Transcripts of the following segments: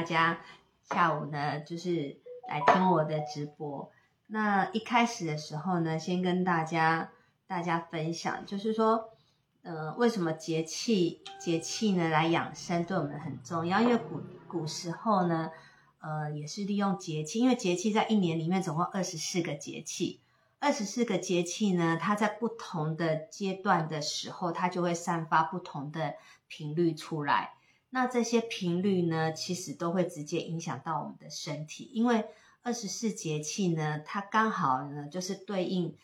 大家下午呢，就是来听我的直播。那一开始的时候呢，先跟大家大家分享，就是说，呃，为什么节气节气呢来养生对我们很重要？因为古古时候呢，呃，也是利用节气，因为节气在一年里面总共二十四个节气。二十四个节气呢，它在不同的阶段的时候，它就会散发不同的频率出来。那这些频率呢，其实都会直接影响到我们的身体，因为二十四节气呢，它刚好呢就是对应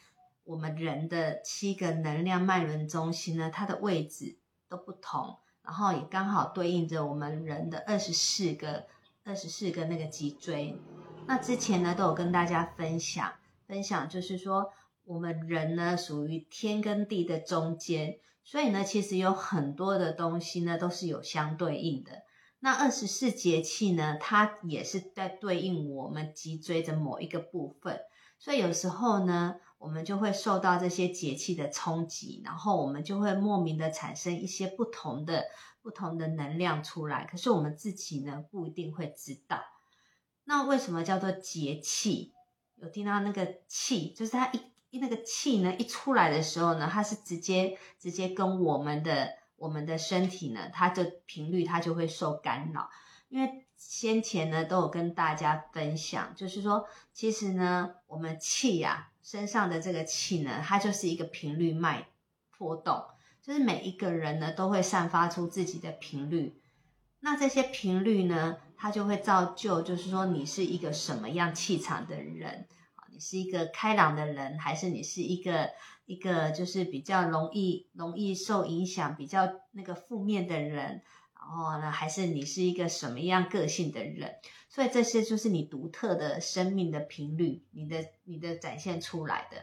我们人的七个能量脉轮中心呢，它的位置都不同，然后也刚好对应着我们人的二十四个二十四个那个脊椎。那之前呢，都有跟大家分享。分享就是说，我们人呢属于天跟地的中间，所以呢，其实有很多的东西呢都是有相对应的。那二十四节气呢，它也是在对应我们脊椎的某一个部分，所以有时候呢，我们就会受到这些节气的冲击，然后我们就会莫名的产生一些不同的不同的能量出来，可是我们自己呢不一定会知道。那为什么叫做节气？有听到那个气，就是它一那个气呢，一出来的时候呢，它是直接直接跟我们的我们的身体呢，它的频率它就会受干扰。因为先前呢都有跟大家分享，就是说，其实呢，我们气呀身上的这个气呢，它就是一个频率脉波动，就是每一个人呢都会散发出自己的频率。那这些频率呢？它就会造就，就是说你是一个什么样气场的人？你是一个开朗的人，还是你是一个一个就是比较容易容易受影响、比较那个负面的人？然后呢，还是你是一个什么样个性的人？所以这些就是你独特的生命的频率，你的你的展现出来的。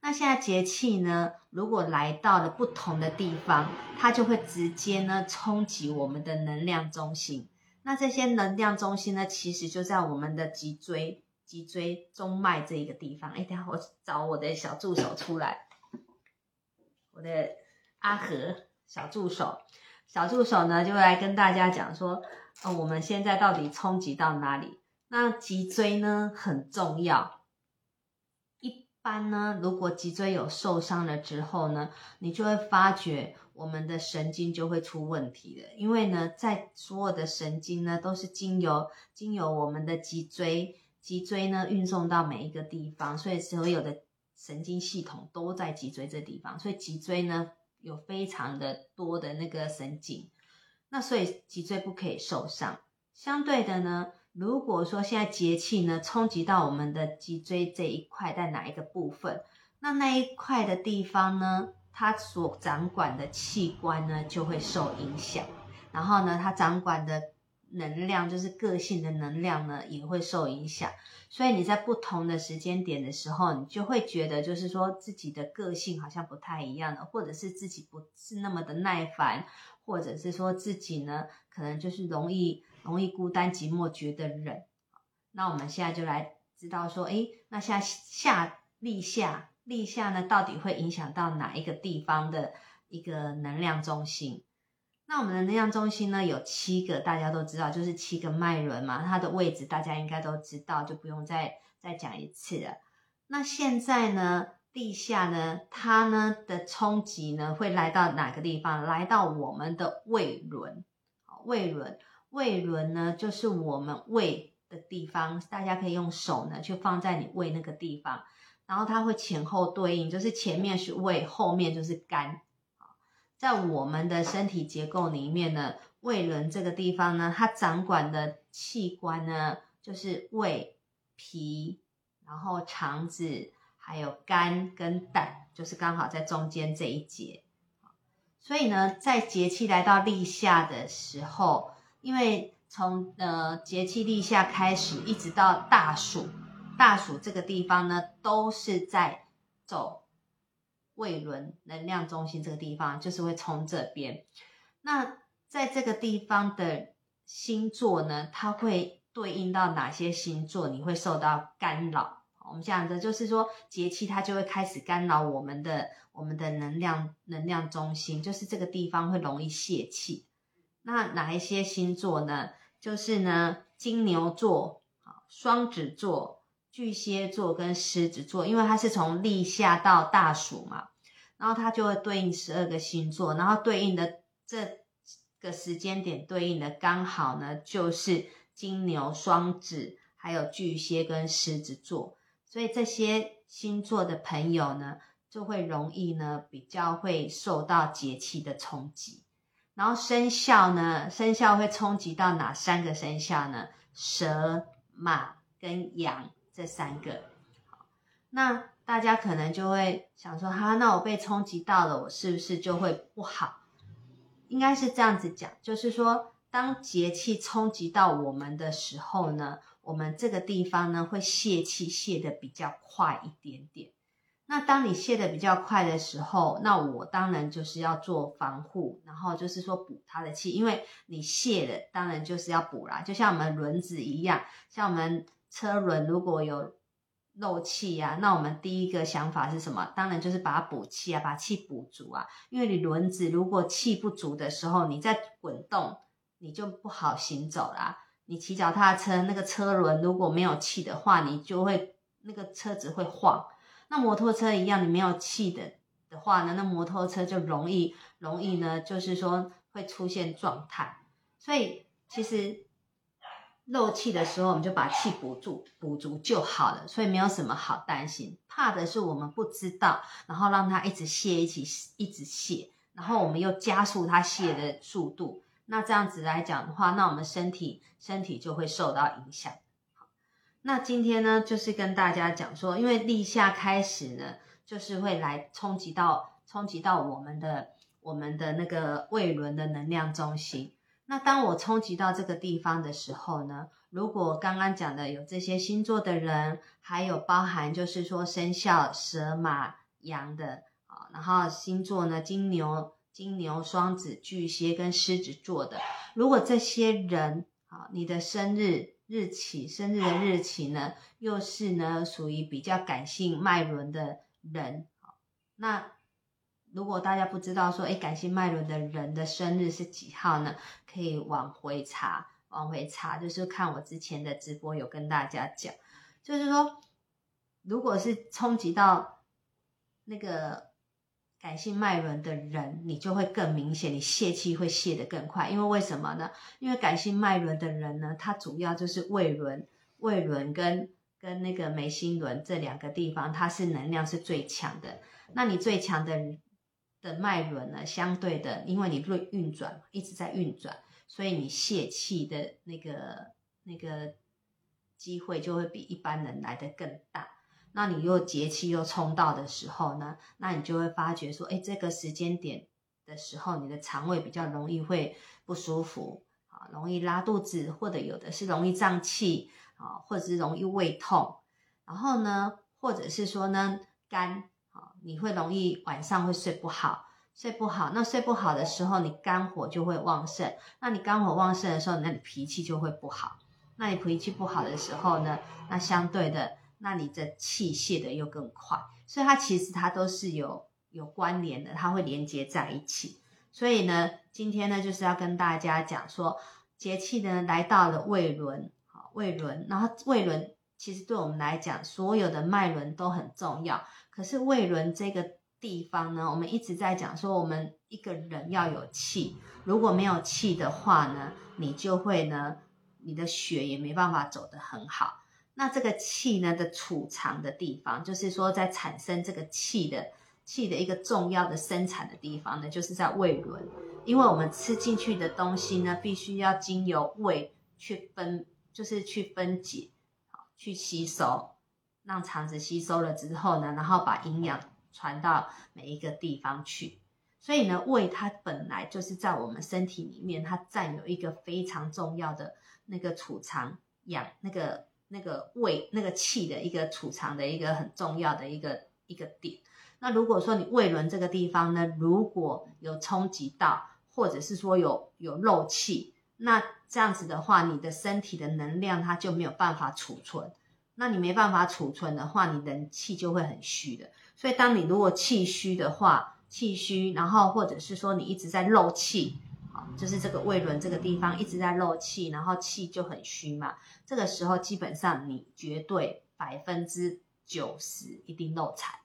那现在节气呢，如果来到了不同的地方，它就会直接呢冲击我们的能量中心。那这些能量中心呢，其实就在我们的脊椎、脊椎中脉这一个地方。哎，等下我找我的小助手出来，我的阿和小助手，小助手呢就来跟大家讲说，呃，我们现在到底冲击到哪里？那脊椎呢很重要。一般呢，如果脊椎有受伤了之后呢，你就会发觉。我们的神经就会出问题了，因为呢，在所有的神经呢，都是经由经由我们的脊椎，脊椎呢运送到每一个地方，所以所有的神经系统都在脊椎这地方，所以脊椎呢有非常的多的那个神经，那所以脊椎不可以受伤。相对的呢，如果说现在节气呢冲击到我们的脊椎这一块，在哪一个部分，那那一块的地方呢？它所掌管的器官呢，就会受影响，然后呢，它掌管的能量，就是个性的能量呢，也会受影响。所以你在不同的时间点的时候，你就会觉得，就是说自己的个性好像不太一样了，或者是自己不是那么的耐烦，或者是说自己呢，可能就是容易容易孤单寂寞觉得冷。那我们现在就来知道说，哎，那下下立夏。立夏呢，到底会影响到哪一个地方的一个能量中心？那我们的能量中心呢，有七个，大家都知道，就是七个脉轮嘛，它的位置大家应该都知道，就不用再再讲一次了。那现在呢，地下呢，它呢的冲击呢，会来到哪个地方？来到我们的胃轮。胃轮，胃轮呢，就是我们胃的地方，大家可以用手呢，去放在你胃那个地方。然后它会前后对应，就是前面是胃，后面就是肝。在我们的身体结构里面呢，胃轮这个地方呢，它掌管的器官呢，就是胃、脾，然后肠子，还有肝跟胆，就是刚好在中间这一节。所以呢，在节气来到立夏的时候，因为从呃节气立夏开始，一直到大暑。大暑这个地方呢，都是在走胃轮能量中心这个地方，就是会从这边。那在这个地方的星座呢，它会对应到哪些星座？你会受到干扰？我们讲的就是说节气它就会开始干扰我们的我们的能量能量中心，就是这个地方会容易泄气。那哪一些星座呢？就是呢金牛座、双子座、巨蟹座跟狮子座，因为它是从立夏到大暑嘛，然后它就会对应十二个星座，然后对应的这个时间点对应的刚好呢就是金牛、双子。还有巨蟹跟狮子座，所以这些星座的朋友呢，就会容易呢比较会受到节气的冲击。然后生肖呢，生肖会冲击到哪三个生肖呢？蛇、马跟羊这三个。那大家可能就会想说，哈，那我被冲击到了，我是不是就会不好？应该是这样子讲，就是说，当节气冲击到我们的时候呢。我们这个地方呢，会泄气泄的比较快一点点。那当你泄的比较快的时候，那我当然就是要做防护，然后就是说补它的气，因为你泄的当然就是要补啦。就像我们轮子一样，像我们车轮如果有漏气啊，那我们第一个想法是什么？当然就是把它补气啊，把气补足啊。因为你轮子如果气不足的时候，你在滚动，你就不好行走啦。你骑脚踏车，那个车轮如果没有气的话，你就会那个车子会晃。那摩托车一样，你没有气的的话呢，那摩托车就容易容易呢，就是说会出现状态。所以其实漏气的时候，我们就把气补住补足就好了。所以没有什么好担心，怕的是我们不知道，然后让它一直泄，一起一直泄，然后我们又加速它泄的速度。那这样子来讲的话，那我们身体身体就会受到影响。那今天呢，就是跟大家讲说，因为立夏开始呢，就是会来冲击到冲击到我们的我们的那个胃轮的能量中心。那当我冲击到这个地方的时候呢，如果刚刚讲的有这些星座的人，还有包含就是说生肖蛇马羊的啊，然后星座呢金牛。金牛、双子、巨蟹跟狮子座的，如果这些人啊，你的生日日期、生日的日期呢，又是呢属于比较感性脉轮的人，那如果大家不知道说，哎，感性脉轮的人的生日是几号呢？可以往回查，往回查，就是看我之前的直播有跟大家讲，就是说，如果是冲击到那个。感性脉轮的人，你就会更明显，你泄气会泄得更快。因为为什么呢？因为感性脉轮的人呢，他主要就是胃轮、胃轮跟跟那个眉心轮这两个地方，它是能量是最强的。那你最强的的脉轮呢，相对的，因为你运运转一直在运转，所以你泄气的那个那个机会就会比一般人来的更大。那你又节气又冲到的时候呢，那你就会发觉说，哎，这个时间点的时候，你的肠胃比较容易会不舒服啊，容易拉肚子，或者有的是容易胀气啊，或者是容易胃痛，然后呢，或者是说呢肝，你会容易晚上会睡不好，睡不好，那睡不好的时候，你肝火就会旺盛，那你肝火旺盛的时候，那你脾气就会不好，那你脾气不好的时候呢，那相对的。那你的气泄的又更快，所以它其实它都是有有关联的，它会连接在一起。所以呢，今天呢就是要跟大家讲说，节气呢来到了胃轮，好胃轮，然后胃轮其实对我们来讲，所有的脉轮都很重要。可是胃轮这个地方呢，我们一直在讲说，我们一个人要有气，如果没有气的话呢，你就会呢，你的血也没办法走得很好。那这个气呢的储藏的地方，就是说在产生这个气的气的一个重要的生产的地方呢，就是在胃轮，因为我们吃进去的东西呢，必须要经由胃去分，就是去分解，好去吸收，让肠子吸收了之后呢，然后把营养传到每一个地方去。所以呢，胃它本来就是在我们身体里面，它占有一个非常重要的那个储藏养那个。那个胃那个气的一个储藏的一个很重要的一个一个点。那如果说你胃轮这个地方呢，如果有冲击到，或者是说有有漏气，那这样子的话，你的身体的能量它就没有办法储存。那你没办法储存的话，你人气就会很虚的。所以当你如果气虚的话，气虚，然后或者是说你一直在漏气，好，就是这个胃轮这个地方一直在漏气，然后气就很虚嘛。这个时候基本上你绝对百分之九十一定漏财，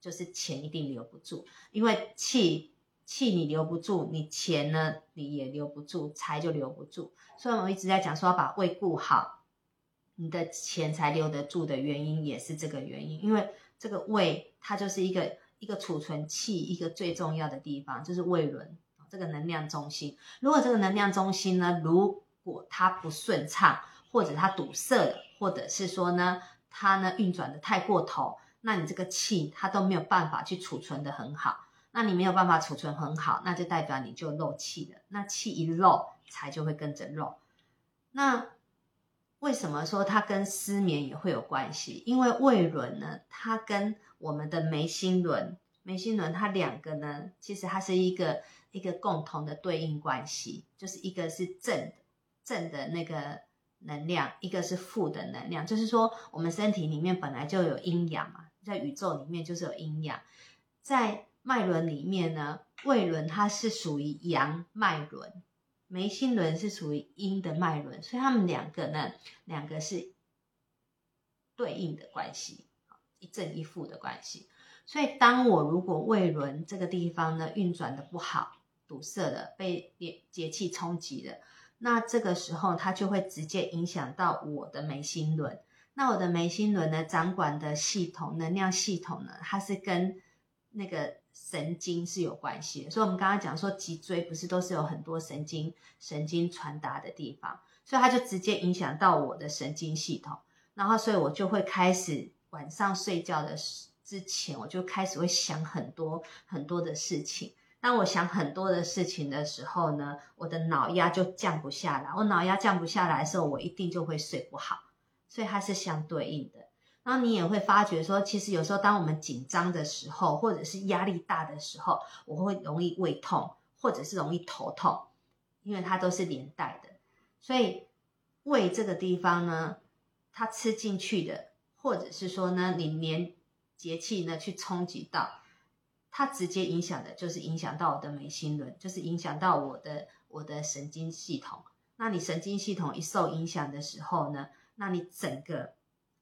就是钱一定留不住，因为气气你留不住，你钱呢你也留不住，财就留不住。所以我们一直在讲说要把胃顾好，你的钱才留得住的原因也是这个原因，因为这个胃它就是一个。一个储存气，一个最重要的地方就是胃轮，这个能量中心。如果这个能量中心呢，如果它不顺畅，或者它堵塞了，或者是说呢，它呢运转的太过头，那你这个气它都没有办法去储存的很好。那你没有办法储存很好，那就代表你就漏气了。那气一漏，财就会跟着漏。那为什么说它跟失眠也会有关系？因为胃轮呢，它跟我们的眉心轮，眉心轮它两个呢，其实它是一个一个共同的对应关系，就是一个是正的正的那个能量，一个是负的能量。就是说，我们身体里面本来就有阴阳嘛，在宇宙里面就是有阴阳。在脉轮里面呢，胃轮它是属于阳脉轮，眉心轮是属于阴的脉轮，所以他们两个呢，两个是对应的关系。一正一负的关系，所以当我如果胃轮这个地方呢运转的不好，堵塞了，被节气冲击了，那这个时候它就会直接影响到我的眉心轮。那我的眉心轮呢，掌管的系统能量系统呢，它是跟那个神经是有关系的。所以，我们刚刚讲说脊椎不是都是有很多神经神经传达的地方，所以它就直接影响到我的神经系统，然后所以我就会开始。晚上睡觉的之前，我就开始会想很多很多的事情。当我想很多的事情的时候呢，我的脑压就降不下来。我脑压降不下来的时候，我一定就会睡不好。所以它是相对应的。然后你也会发觉说，其实有时候当我们紧张的时候，或者是压力大的时候，我会容易胃痛，或者是容易头痛，因为它都是连带的。所以胃这个地方呢，它吃进去的。或者是说呢，你连节气呢去冲击到，它直接影响的就是影响到我的眉心轮，就是影响到我的我的神经系统。那你神经系统一受影响的时候呢，那你整个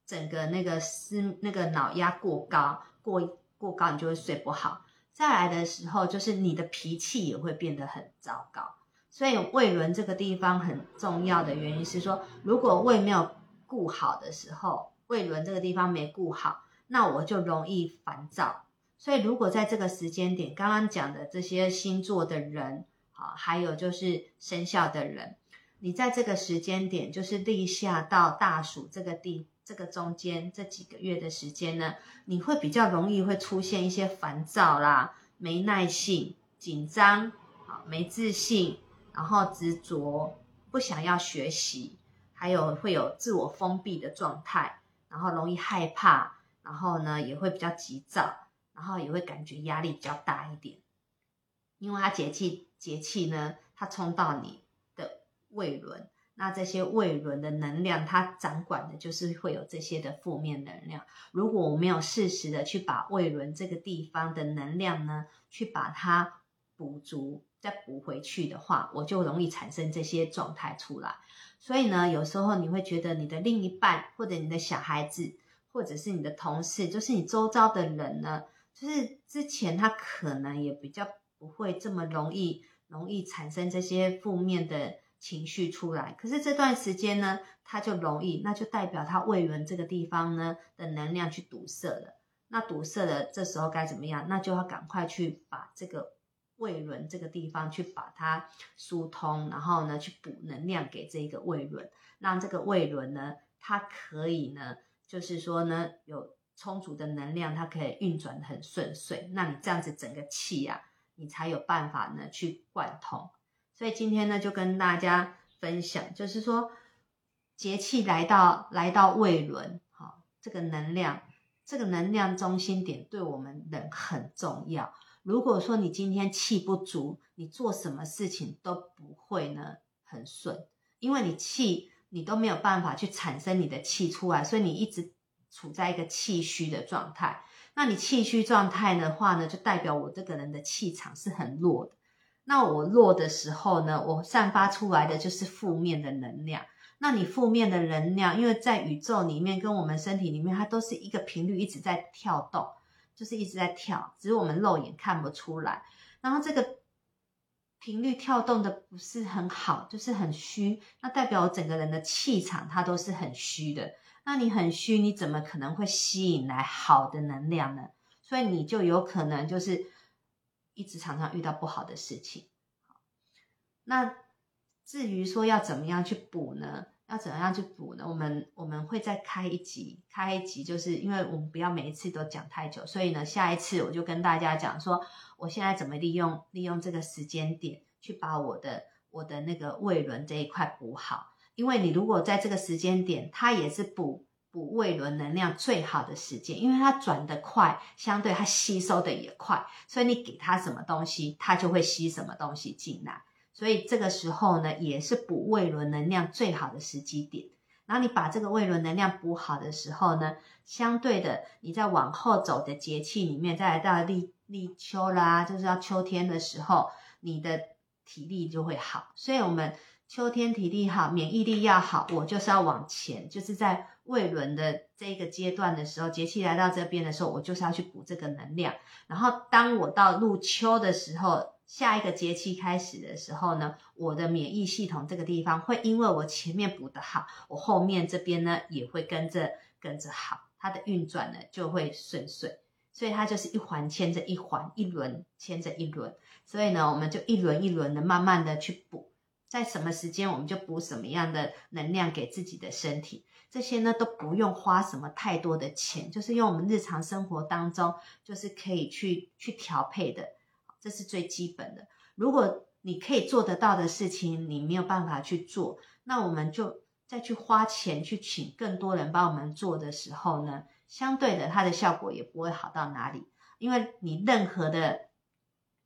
整个那个思那个脑压过高过过高，你就会睡不好。再来的时候，就是你的脾气也会变得很糟糕。所以胃轮这个地方很重要的原因是说，如果胃没有顾好的时候。胃轮这个地方没顾好，那我就容易烦躁。所以如果在这个时间点，刚刚讲的这些星座的人，啊，还有就是生肖的人，你在这个时间点，就是立夏到大暑这个地这个中间这几个月的时间呢，你会比较容易会出现一些烦躁啦、没耐性、紧张、啊没自信，然后执着、不想要学习，还有会有自我封闭的状态。然后容易害怕，然后呢也会比较急躁，然后也会感觉压力比较大一点，因为它节气节气呢，它冲到你的胃轮，那这些胃轮的能量，它掌管的就是会有这些的负面能量。如果我没有适时的去把胃轮这个地方的能量呢，去把它补足，再补回去的话，我就容易产生这些状态出来。所以呢，有时候你会觉得你的另一半，或者你的小孩子，或者是你的同事，就是你周遭的人呢，就是之前他可能也比较不会这么容易，容易产生这些负面的情绪出来。可是这段时间呢，他就容易，那就代表他胃轮这个地方呢的能量去堵塞了。那堵塞了，这时候该怎么样？那就要赶快去把这个。胃轮这个地方去把它疏通，然后呢去补能量给这一个胃轮，让这个胃轮呢它可以呢就是说呢有充足的能量，它可以运转很顺遂。那你这样子整个气啊，你才有办法呢去贯通。所以今天呢就跟大家分享，就是说节气来到来到胃轮，好，这个能量这个能量中心点对我们人很重要。如果说你今天气不足，你做什么事情都不会呢很顺，因为你气你都没有办法去产生你的气出来，所以你一直处在一个气虚的状态。那你气虚状态的话呢，就代表我这个人的气场是很弱的。那我弱的时候呢，我散发出来的就是负面的能量。那你负面的能量，因为在宇宙里面跟我们身体里面，它都是一个频率一直在跳动，就是一直在跳，只是我们肉眼看不出来。然后这个频率跳动的不是很好，就是很虚，那代表我整个人的气场它都是很虚的。那你很虚，你怎么可能会吸引来好的能量呢？所以你就有可能就是一直常常遇到不好的事情。那至于说要怎么样去补呢？要怎么样去补呢？我们我们会再开一集，开一集，就是因为我们不要每一次都讲太久，所以呢，下一次我就跟大家讲说，我现在怎么利用利用这个时间点去把我的我的那个胃轮这一块补好。因为你如果在这个时间点，它也是补补胃轮能量最好的时间，因为它转得快，相对它吸收的也快，所以你给它什么东西，它就会吸什么东西进来。所以这个时候呢，也是补胃轮能量最好的时机点。然后你把这个胃轮能量补好的时候呢，相对的，你在往后走的节气里面，再来到立立秋啦，就是要秋天的时候，你的体力就会好。所以，我们秋天体力好，免疫力要好，我就是要往前，就是在胃轮的这个阶段的时候，节气来到这边的时候，我就是要去补这个能量。然后，当我到入秋的时候。下一个节气开始的时候呢，我的免疫系统这个地方会因为我前面补的好，我后面这边呢也会跟着跟着好，它的运转呢就会顺遂，所以它就是一环牵着一环，一轮牵着一轮，所以呢我们就一轮一轮的慢慢的去补，在什么时间我们就补什么样的能量给自己的身体，这些呢都不用花什么太多的钱，就是用我们日常生活当中就是可以去去调配的。这是最基本的。如果你可以做得到的事情，你没有办法去做，那我们就再去花钱去请更多人帮我们做的时候呢，相对的，它的效果也不会好到哪里。因为你任何的，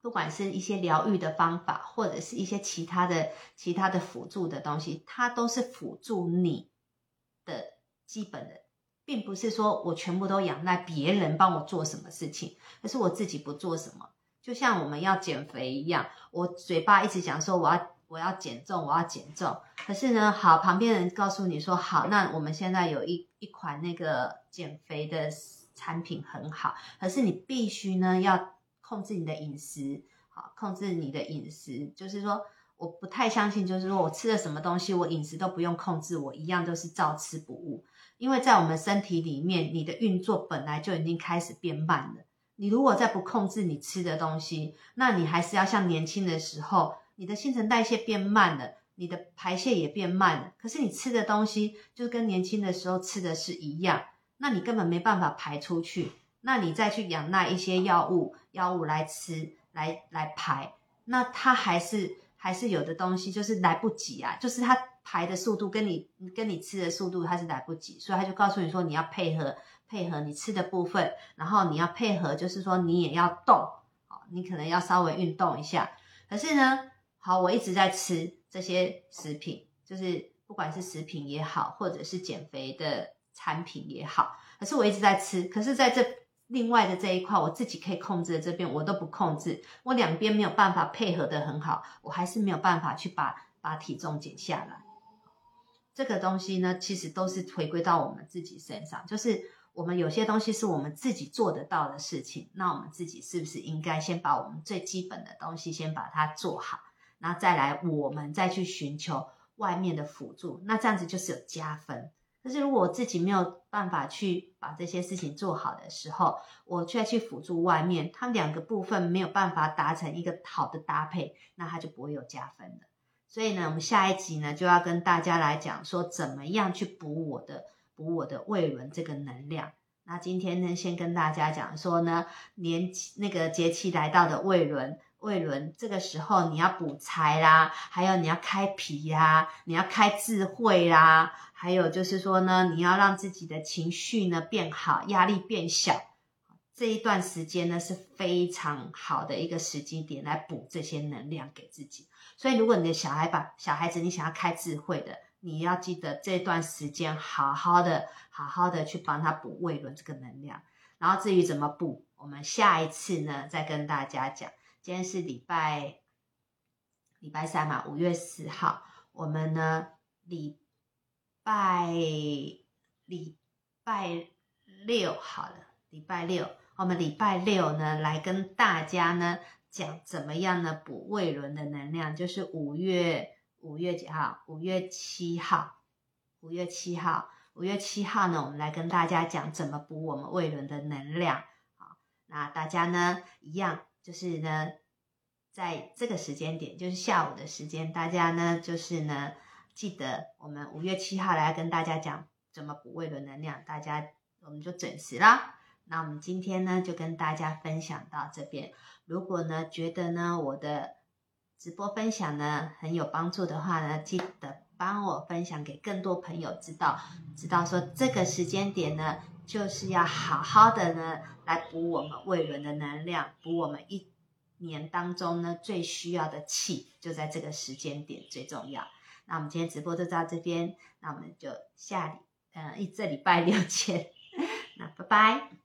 不管是一些疗愈的方法，或者是一些其他的其他的辅助的东西，它都是辅助你的基本的，并不是说我全部都仰赖别人帮我做什么事情，而是我自己不做什么。就像我们要减肥一样，我嘴巴一直讲说我要我要减重，我要减重。可是呢，好，旁边人告诉你说好，那我们现在有一一款那个减肥的产品很好，可是你必须呢要控制你的饮食，好，控制你的饮食。就是说，我不太相信，就是说我吃了什么东西，我饮食都不用控制，我一样都是照吃不误。因为在我们身体里面，你的运作本来就已经开始变慢了。你如果再不控制你吃的东西，那你还是要像年轻的时候，你的新陈代谢变慢了，你的排泄也变慢了。可是你吃的东西就跟年轻的时候吃的是一样，那你根本没办法排出去。那你再去养那一些药物，药物来吃，来来排，那它还是还是有的东西就是来不及啊，就是它排的速度跟你跟你吃的速度它是来不及，所以他就告诉你说你要配合。配合你吃的部分，然后你要配合，就是说你也要动，你可能要稍微运动一下。可是呢，好，我一直在吃这些食品，就是不管是食品也好，或者是减肥的产品也好，可是我一直在吃。可是在这另外的这一块，我自己可以控制的这边，我都不控制，我两边没有办法配合的很好，我还是没有办法去把把体重减下来。这个东西呢，其实都是回归到我们自己身上，就是。我们有些东西是我们自己做得到的事情，那我们自己是不是应该先把我们最基本的东西先把它做好，然后再来我们再去寻求外面的辅助，那这样子就是有加分。可是如果我自己没有办法去把这些事情做好的时候，我却去辅助外面，他们两个部分没有办法达成一个好的搭配，那它就不会有加分的。所以呢，我们下一集呢就要跟大家来讲说，怎么样去补我的。补我的胃轮这个能量。那今天呢，先跟大家讲说呢，年那个节气来到的胃轮，胃轮这个时候你要补财啦，还有你要开脾呀，你要开智慧啦，还有就是说呢，你要让自己的情绪呢变好，压力变小。这一段时间呢是非常好的一个时机点来补这些能量给自己。所以，如果你的小孩把小孩子你想要开智慧的。你要记得这段时间好好的、好好的去帮他补胃轮这个能量，然后至于怎么补，我们下一次呢再跟大家讲。今天是礼拜礼拜三嘛，五月四号，我们呢礼拜礼拜六好了，礼拜六，我们礼拜六呢来跟大家呢讲怎么样呢补胃轮的能量，就是五月五月几号？五月七号，五月七号，五月七号呢，我们来跟大家讲怎么补我们胃轮的能量。好，那大家呢一样，就是呢在这个时间点，就是下午的时间，大家呢就是呢。记得我们五月七号来跟大家讲怎么补胃轮能量，大家我们就准时啦。那我们今天呢就跟大家分享到这边。如果呢觉得呢我的直播分享呢很有帮助的话呢，记得帮我分享给更多朋友知道，知道说这个时间点呢就是要好好的呢来补我们胃轮的能量，补我们一年当中呢最需要的气，就在这个时间点最重要。那我们今天直播就到这边，那我们就下礼，呃，一这礼拜六见，那拜拜。